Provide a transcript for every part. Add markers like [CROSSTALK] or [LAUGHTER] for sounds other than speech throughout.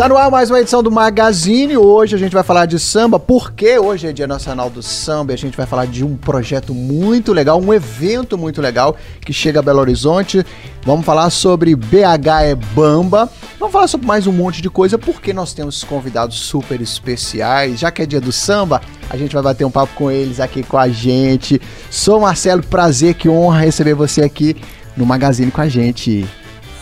Está no ar mais uma edição do Magazine. Hoje a gente vai falar de samba, porque hoje é Dia Nacional do Samba e a gente vai falar de um projeto muito legal, um evento muito legal que chega a Belo Horizonte. Vamos falar sobre BH é Bamba. Vamos falar sobre mais um monte de coisa, porque nós temos convidados super especiais. Já que é dia do samba, a gente vai bater um papo com eles aqui com a gente. Sou Marcelo, prazer, que honra receber você aqui no Magazine com a gente.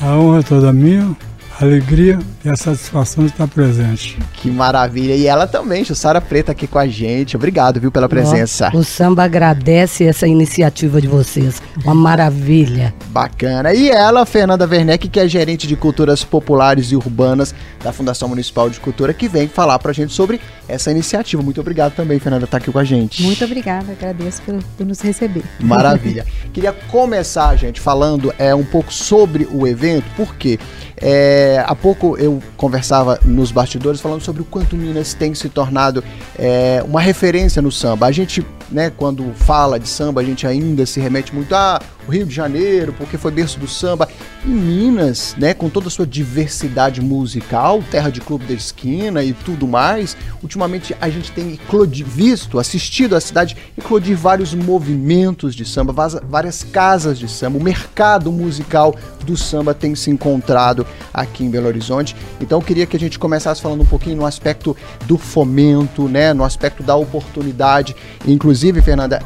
A honra toda minha alegria e a satisfação de estar presente. Que maravilha. E ela também, Jussara Preta, aqui com a gente. Obrigado, viu, pela presença. o samba agradece essa iniciativa de vocês. Uma maravilha. Bacana. E ela, Fernanda Werneck, que é gerente de culturas populares e urbanas da Fundação Municipal de Cultura, que vem falar pra gente sobre essa iniciativa. Muito obrigado também, Fernanda, por estar aqui com a gente. Muito obrigada, agradeço por, por nos receber. Maravilha. [LAUGHS] Queria começar, gente, falando é, um pouco sobre o evento, porque é, há pouco eu conversava nos bastidores falando sobre o quanto Minas tem se tornado é, uma referência no samba. A gente, né, quando fala de samba, a gente ainda se remete muito a Rio de Janeiro, porque foi berço do samba. Em Minas, né, com toda a sua diversidade musical, terra de clube da esquina e tudo mais, ultimamente a gente tem visto, assistido a cidade eclodir vários movimentos de samba, várias casas de samba, o mercado musical do samba tem se encontrado aqui em Belo Horizonte. Então eu queria que a gente começasse falando um pouquinho no aspecto do fomento, né, no aspecto da oportunidade, inclusive, Fernanda,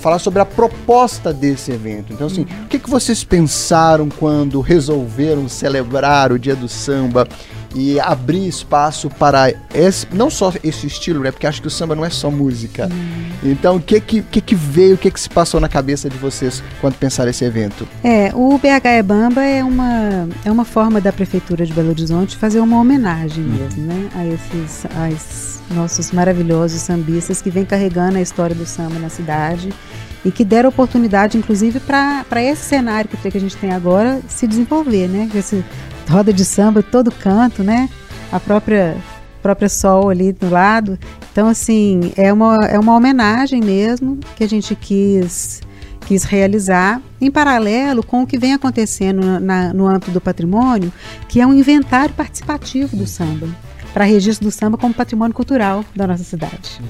falar sobre a proposta desse evento. Então assim, o que, que vocês pensaram quando resolveram celebrar o Dia do Samba e abrir espaço para esse, não só esse estilo, né? Porque acho que o samba não é só música. Hum. Então, o que que, que que veio, o que que se passou na cabeça de vocês quando pensaram esse evento? É, o BH é Bamba é uma, é uma forma da Prefeitura de Belo Horizonte fazer uma homenagem hum. mesmo, né? A esses, a esses nossos maravilhosos sambistas que vêm carregando a história do samba na cidade e que deram oportunidade, inclusive, para esse cenário que a gente tem agora se desenvolver, né? Esse roda de samba todo canto, né? A própria própria Sol ali do lado. Então, assim, é uma, é uma homenagem mesmo que a gente quis quis realizar em paralelo com o que vem acontecendo na, no âmbito do patrimônio, que é um inventário participativo do samba, para registro do samba como patrimônio cultural da nossa cidade.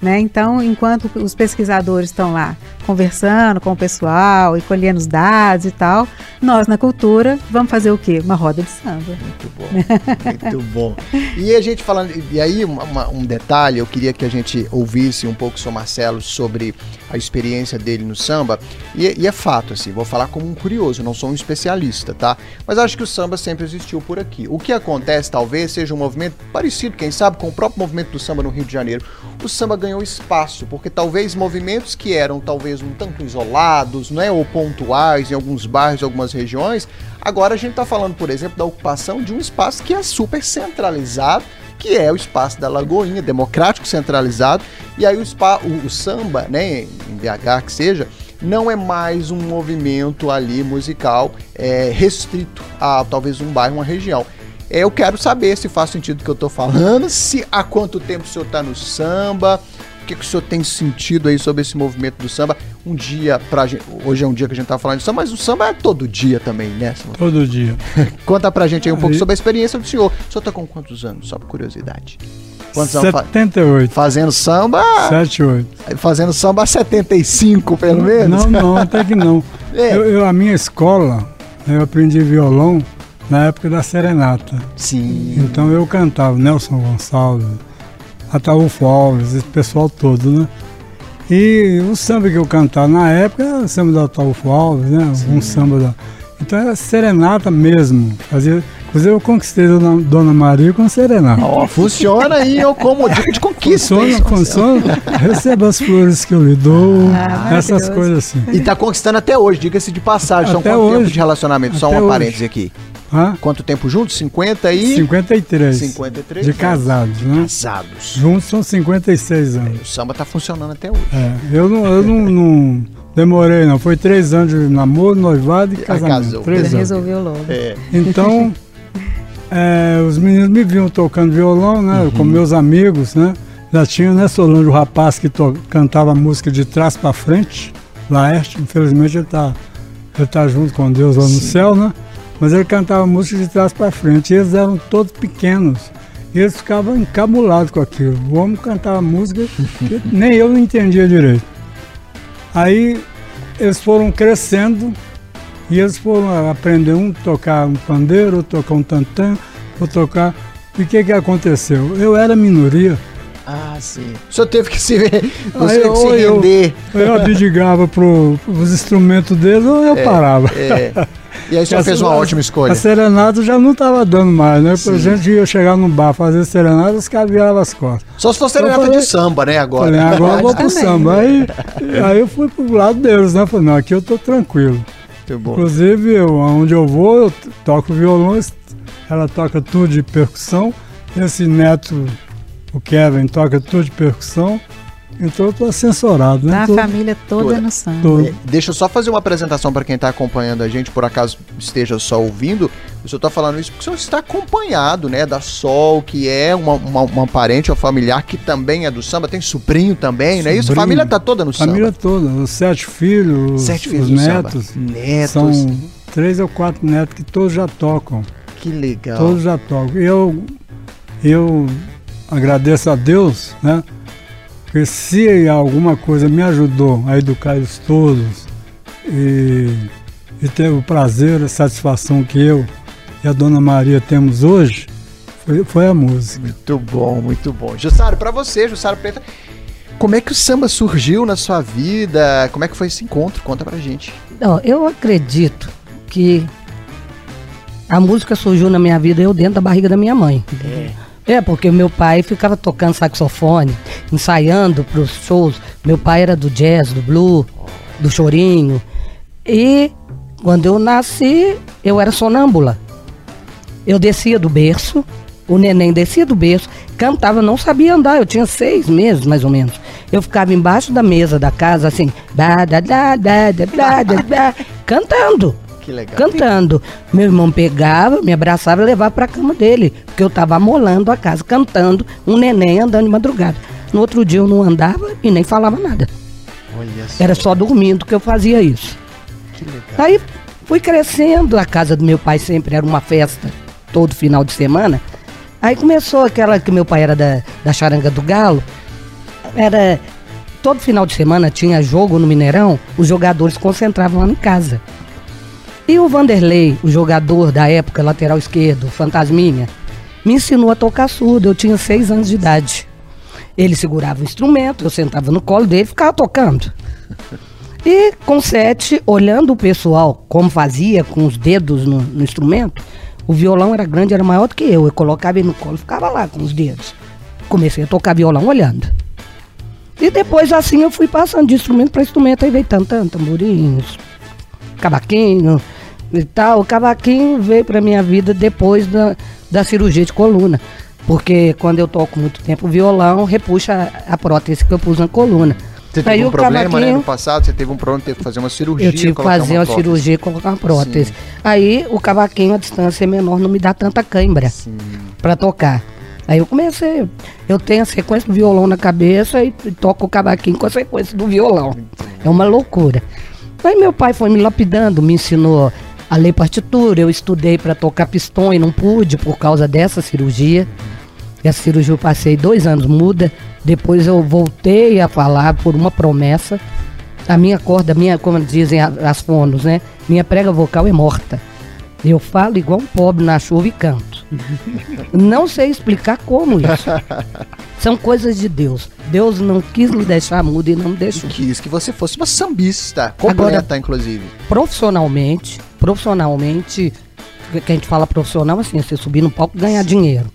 Né? Então, enquanto os pesquisadores estão lá conversando com o pessoal e colhendo os dados e tal, nós na cultura vamos fazer o quê? Uma roda de samba. Muito bom, muito bom. E a gente falando, e aí uma, um detalhe, eu queria que a gente ouvisse um pouco o Marcelo sobre a experiência dele no samba, e, e, é fato, assim, vou falar como um curioso, não sou um especialista, tá? Mas acho que o samba sempre existiu por aqui. O que acontece, talvez, seja um movimento parecido, quem sabe, com o próprio movimento do samba no Rio de Janeiro. O samba ganhou espaço, porque talvez movimentos que eram talvez um tanto isolados, né, ou pontuais em alguns bairros, algumas regiões, agora a gente está falando, por exemplo, da ocupação de um espaço que é super centralizado, que é o espaço da Lagoinha, democrático centralizado, e aí o, spa, o, o samba, né, em BH que seja, não é mais um movimento ali musical é, restrito a talvez um bairro, uma região. Eu quero saber se faz sentido o que eu estou falando, se há quanto tempo o senhor está no samba, que, que o senhor tem sentido aí sobre esse movimento do samba? Um dia, pra gente, hoje é um dia que a gente tá falando de samba, mas o samba é todo dia também, né? Todo dia. [LAUGHS] Conta pra gente aí um pouco sobre a experiência do senhor. O senhor tá com quantos anos? Só por curiosidade. Quantos 78. anos? Fazendo samba. 78. Fazendo samba há 75, pelo menos? Não, não, até que não. [LAUGHS] É. Eu, eu, a minha escola, eu aprendi violão na época da serenata. Sim. Então eu cantava Nelson Gonçalves, Ataúfo Alves, esse pessoal todo, né? E o samba que eu cantava na época era o samba da Ataúfo Alves, né? Sim. Um samba da. Então era serenata mesmo. Fazia. Inclusive eu conquistei Dona, Dona Maria com serenata. Oh, funciona aí, eu como [LAUGHS] dica de conquista. Funciona, funciona. Receba as flores que eu lhe dou, ah, essas coisas assim. E tá conquistando até hoje, diga-se de passagem. São quanto hoje, tempo de relacionamento? Só um parêntese aqui. Hã? Quanto tempo juntos? 50 e. 53. 53. De casados, né? Casados. Juntos são 56 anos. É, o samba tá funcionando até hoje. É, eu não, eu não, não demorei, não. Foi três anos de namoro, noivado e casamento. Casou. Três anos. Resolveu logo. É. Então, [LAUGHS] é, os meninos me viam tocando violão, né? Uhum. Com meus amigos, né? Já tinha, né, Solange, o rapaz que to- cantava música de trás para frente, Laerte, infelizmente ele tá, ele tá junto com Deus lá no céu, né? Mas ele cantava música de trás para frente. E eles eram todos pequenos. E eles ficavam encabulados com aquilo. O homem cantava música que [LAUGHS] nem eu não entendia direito. Aí eles foram crescendo e eles foram aprender um tocar um pandeiro, outro tocar um tantã, outro tocar. E o que que aconteceu? Eu era minoria. Ah, sim. O senhor teve que se, ver, você Aí, teve que se ou eu- render. Eu abdigava pro, os instrumentos deles ou eu parava. É. E aí senhor fez uma ótima escolha. A serenata já não estava dando mais, né? A gente ia chegar num bar fazer serenata, os caras viravam as costas. Só se for serenata falei- de samba, né, agora. Falei, agora eu vou pro samba. Aí, aí eu fui pro lado deles, né? Falei, não, aqui eu tô tranquilo. Inclusive, eu, onde eu vou, eu toco violão, ela toca tudo de percussão. Esse neto, o Kevin, toca tudo de percussão. Então eu tô assessorado, né? Tá a Tô- família toda Toda. no samba. tô- É, Deixa eu só fazer uma apresentação para quem está acompanhando a gente, por acaso esteja só ouvindo. Eu só estou falando isso porque o senhor está acompanhado, né? Da Sol, que é uma, uma, uma parente ou familiar que também é do samba, tem sobrinho também, não é isso? A Sobrinho. família tá toda no família samba. toda, os sete filhos, os, Sete filhos os do samba. netos. Netos. São três ou quatro netos que todos já tocam. Que legal. Todos já tocam. Eu, eu agradeço a Deus, né? Porque se alguma coisa me ajudou a educar eles todos e, e ter o prazer, a satisfação que eu e a Dona Maria temos hoje, foi, foi a música. Muito bom, muito bom. Jussaro, para você, Jussaro Preta, como é que o samba surgiu na sua vida? Como é que foi esse encontro? Conta pra gente. Não, eu acredito que a música surgiu na minha vida eu dentro da barriga da minha mãe. É, porque meu pai ficava tocando saxofone, ensaiando para os shows. Meu pai era do jazz, do blue, do chorinho. E quando eu nasci, eu era sonâmbula. Eu descia do berço, o neném descia do berço, cantava, não sabia andar, eu tinha seis meses mais ou menos. Eu ficava embaixo da mesa da casa, assim, da, da, da, da, da, da, da, cantando. Que legal. Cantando. Meu irmão pegava, me abraçava e levava para a cama dele, porque eu estava molando a casa, cantando, um neném andando de madrugada. No outro dia eu não andava e nem falava nada. Só. Era só dormindo que eu fazia isso. Que legal. Aí fui crescendo, a casa do meu pai sempre era uma festa, todo final de semana. Aí começou aquela que meu pai era da, da Charanga do Galo, era todo final de semana tinha jogo no Mineirão, os jogadores concentravam lá em casa. E o Vanderlei, o jogador da época, lateral esquerdo, fantasminha, me ensinou a tocar surdo. Eu tinha seis anos de idade. Ele segurava o instrumento, eu sentava no colo dele e ficava tocando. E com sete, olhando o pessoal como fazia com os dedos no, no instrumento, o violão era grande, era maior do que eu. Eu colocava ele no colo ficava lá com os dedos. Comecei a tocar violão olhando. E depois assim eu fui passando de instrumento para instrumento, aí veio tantã, tamborins, cavaquinho e tal. O cavaquinho veio para minha vida depois da, da cirurgia de coluna. Porque quando eu toco muito tempo violão, repuxa a, prótese que eu pus na coluna. Você teve Aí um o problema, né? No passado, você teve um problema, teve que fazer uma cirurgia. eu tive que fazer uma uma, cirurgia e colocar uma prótese. Aí o cavaquinho, a distância é menor, não me dá tanta cãibra Sim. pra tocar. Aí eu comecei, eu tenho a sequência do violão na cabeça e, toco o cavaquinho com a sequência do violão. É uma loucura. Aí meu pai foi me lapidando, me ensinou a ler partitura, eu estudei pra tocar pistão e não pude por causa dessa cirurgia. Essa cirurgia eu passei dois anos muda, depois eu voltei a falar por uma promessa. A minha corda, minha, como dizem a- as fonos, né? Minha prega vocal é morta. Eu falo igual um pobre na chuva e canto. [LAUGHS] Não sei explicar como isso. São coisas de Deus. Deus não quis me deixar muda e não me deixou. Quis que você fosse uma sambista, completa, inclusive. Profissionalmente, profissionalmente, que a gente fala profissional assim, você subir no palco e ganhar dinheiro.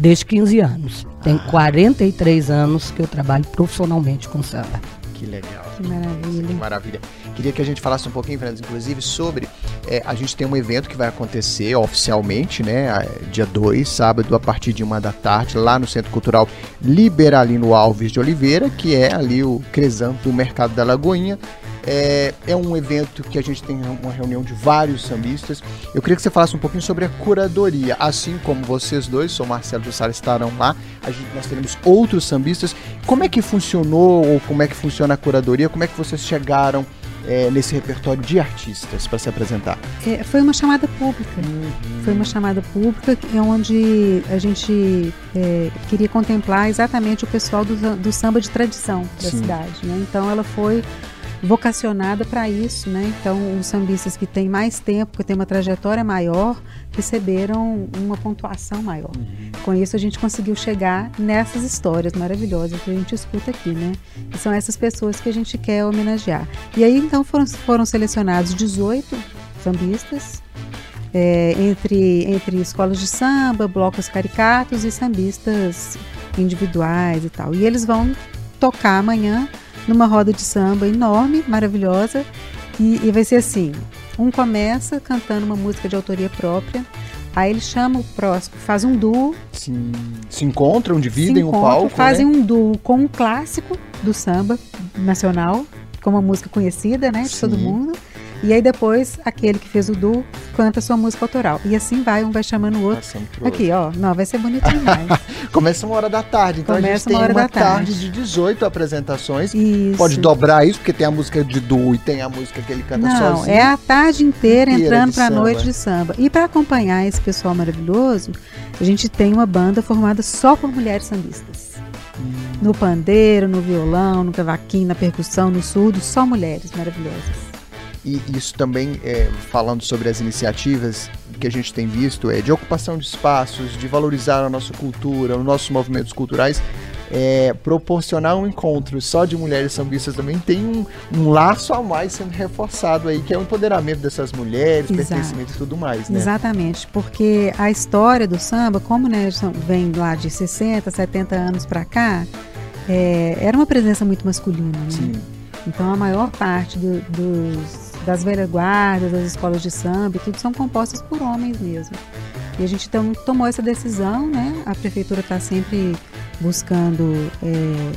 Desde 15 anos. Tem 43 anos que eu trabalho profissionalmente com samba. Que legal. Que maravilha. Que maravilha. Queria que a gente falasse um pouquinho, Fernandes, inclusive, sobre. é, a gente tem um evento que vai acontecer oficialmente, né? Dia 2, sábado, a partir de uma da tarde, lá no Centro Cultural Liberalino Alves de Oliveira, que é ali o Cresanto do Mercado da Lagoinha. É, é um evento que a gente tem uma reunião de vários sambistas. Eu queria que você falasse um pouquinho sobre a curadoria. Assim como vocês dois, sou Marcelo e Sara, estarão lá. A gente, nós teremos outros sambistas. Como é que funcionou ou como é que funciona a curadoria? Como é que vocês chegaram é, nesse repertório de artistas para se apresentar? É, foi uma chamada pública. Uhum. Foi uma chamada pública que- onde a gente é, queria contemplar exatamente o pessoal do, do samba de tradição da Sim. cidade. né? Então ela foi vocacionada para isso, né? Então os sambistas que têm mais tempo, que têm uma trajetória maior, receberam uma pontuação maior. Com isso a gente conseguiu chegar nessas histórias maravilhosas que a gente escuta aqui, né? E são essas pessoas que a gente quer homenagear. E aí então foram, foram selecionados 18 sambistas é, entre, entre escolas de samba, blocos caricatos e sambistas individuais e tal. E eles vão tocar amanhã numa roda de samba enorme, maravilhosa, e, e vai ser assim: um começa cantando uma música de autoria própria, aí ele chama o próximo, faz um duo, Sim. Se encontram, dividem se o palco. fazem né? um duo com um clássico do samba nacional, com uma música conhecida, né, de todo Sim. mundo. E aí depois aquele que fez o duo canta sua música autoral. E assim vai, um vai chamando o outro. Pro Aqui, ó, não, vai ser bonito demais. [LAUGHS] Começa uma hora da tarde, então a gente Começa tem uma hora uma da tarde. tarde de 18 apresentações. Isso. Pode dobrar isso, porque tem a música de duo e tem a música que ele canta Não, sozinho. é a tarde inteira Inteira entrando de para a samba. noite de samba. E para acompanhar esse pessoal maravilhoso, a gente tem uma banda formada só por mulheres sambistas. Hum. No pandeiro, no violão, no cavaquinho, na percussão, no surdo, só mulheres maravilhosas. E isso também, é, falando sobre as iniciativas que a gente tem visto, é de ocupação de espaços, de valorizar a nossa cultura, os nossos movimentos culturais, é, proporcionar um encontro só de mulheres sambistas também tem um, um laço a mais sendo reforçado aí, que é o empoderamento dessas mulheres, Exato. pertencimento e tudo mais, né? Exatamente, porque a história do samba, como né, vem lá de 60, 70 anos para cá, é, era uma presença muito masculina. Né? Sim. Então a maior parte do- dos, das velhas guardas, das escolas de samba, tudo são compostas por homens mesmo. E a gente então tomou essa decisão, né? A prefeitura está sempre buscando é,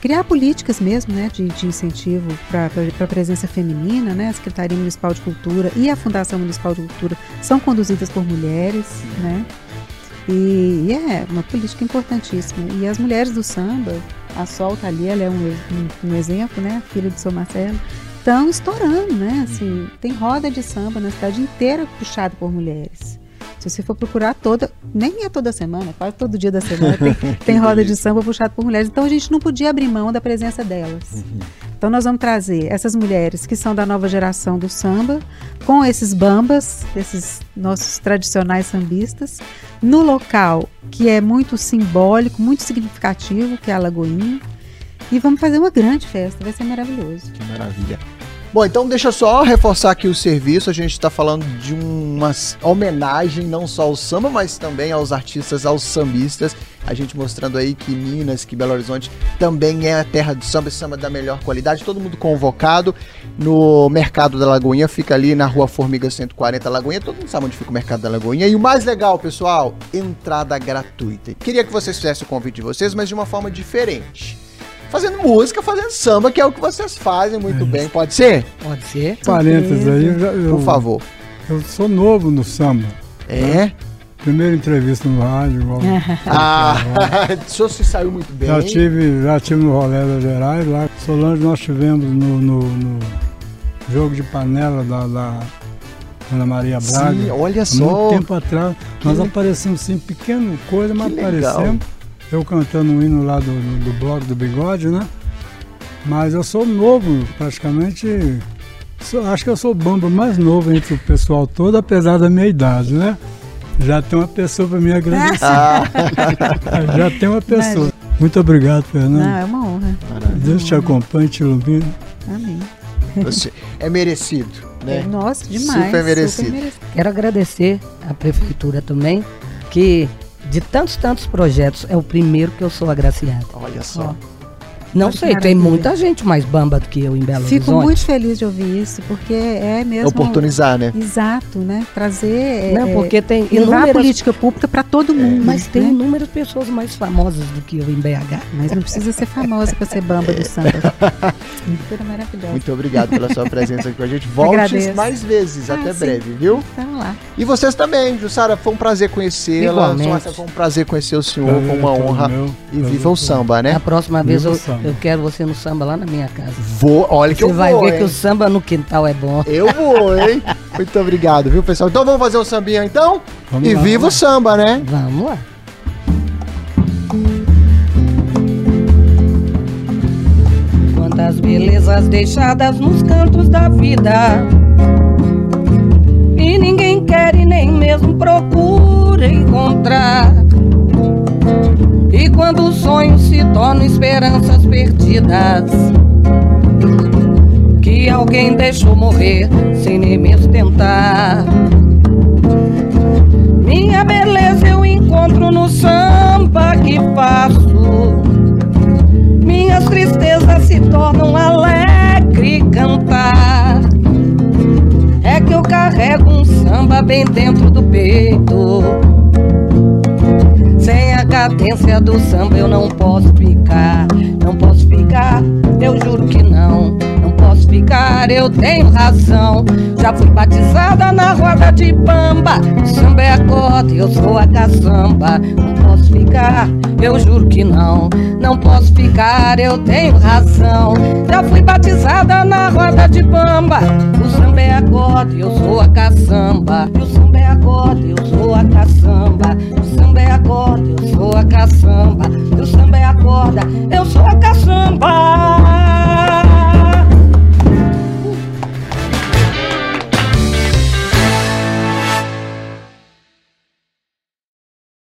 criar políticas mesmo, né? De, de incentivo para a presença feminina, né? A Secretaria Municipal de Cultura e a Fundação Municipal de Cultura são conduzidas por mulheres, né? E, e é uma política importantíssima. E as mulheres do samba, a Sol tá ali, ela é um, um, um exemplo, né? Filha do seu Marcelo, estão estourando, né? Assim, tem roda de samba na cidade inteira puxada por mulheres. Se você for procurar toda, nem é toda semana, quase todo dia da semana tem, [LAUGHS] tem roda de samba puxada por mulheres. Então a gente não podia abrir mão da presença delas. Então nós vamos trazer essas mulheres que são da nova geração do samba, com esses bambas, esses nossos tradicionais sambistas, no local que é muito simbólico, muito significativo, que é a Lagoinha. E vamos fazer uma grande festa, vai ser maravilhoso. Que maravilha. Bom, então deixa eu só reforçar aqui o serviço. A gente está falando de uma homenagem não só ao samba, mas também aos artistas, aos sambistas. A gente mostrando aí que Minas, que Belo Horizonte também é a terra do samba, samba da melhor qualidade. Todo mundo convocado no Mercado da Lagoinha, fica ali na Rua Formiga 140 Lagoinha. Todo mundo sabe onde fica o Mercado da Lagoinha. E o mais legal, pessoal, entrada gratuita. Queria que vocês fizessem o convite de vocês, mas de uma forma diferente. Fazendo música, fazendo samba, que é o que vocês fazem muito bem. Pode ser? Pode ser. Parênteses aí, eu, Por favor. eu sou novo no samba. É? Primeira entrevista no rádio, igual. [LAUGHS] Ah, [LAUGHS] o senhor se saiu muito bem. Já tive, já tive no Rolé das Gerais, lá em Solange nós tivemos no, no- no jogo de panela da, da Ana Maria Braga. Sim, olha só. muito tempo atrás, nós le- aparecemos sim, pequeno coisa, mas Que legal. aparecemos. Eu cantando um hino lá do, do, do bloco do bigode, né? Mas eu sou novo, praticamente. sou- acho que eu sou o bamba mais novo entre o pessoal todo, apesar da minha idade, né? Já tem uma pessoa para me agradecer. Ah, [LAUGHS] Já tem uma pessoa. Muito obrigado, Fernando. Não, é uma honra. Deus te acompanhe, te ilumine. Amém. você- é merecido, né? Nossa, demais. Super merecido. Quero agradecer à prefeitura também, que de tantos, tantos projetos, é o primeiro que eu sou agraciado. Olha só. Não sei, tem maravilha. muita gente mais bamba do que eu em Belo Fico Horizonte. muito feliz de ouvir isso, porque é mesmo. Oportunizar, né? Exato, né? Trazer. Não, é, porque tem levar a inúmeras, política pública para todo mundo. mas tem né? inúmeras pessoas mais famosas do que eu em BH. Mas não precisa ser famosa para ser bamba do samba. [LAUGHS] Cultura maravilhosa. Muito obrigado pela sua presença aqui com a gente. Volte Agradeço. mais vezes, Ah, até sim. breve, viu? Então lá. E vocês também, Jussara, foi um prazer conhecê-la. Foi um prazer conhecer o senhor, foi uma é honra. meu. E viva o samba, né? A próxima vez Viva eu, samba. eu quero você no samba lá na minha casa. Vou, olha que Você eu vai vou, ver hein? que o samba no quintal é bom. Eu vou, hein? [LAUGHS] Muito obrigado, viu, pessoal? Então vamos fazer o sambinha, então? Vamos e lá, viva o vamos samba, né? Vamos lá. Quantas belezas deixadas nos cantos da vida E ninguém quer e nem mesmo procura encontrar E quando os sonhos se tornam esperanças perdidas Que alguém deixou morrer sem nem mesmo tentar minha beleza eu encontro no samba que faço. Minhas tristezas se tornam alegre cantar. É que eu carrego um samba bem dentro do samba eu não posso ficar. Não posso ficar, eu juro que não. Não posso ficar, eu tenho razão. Já fui batizada na roda de bamba. Samba é a corda, eu sou a caçamba. Posso ficar, eu juro que não. Não posso ficar, eu tenho razão. Já fui batizada na roda de bamba. O samba é a corda, eu sou a caçamba. O samba é a corda, eu sou a caçamba. O samba é a corda, eu sou a caçamba. O samba é a corda, eu sou a caçamba.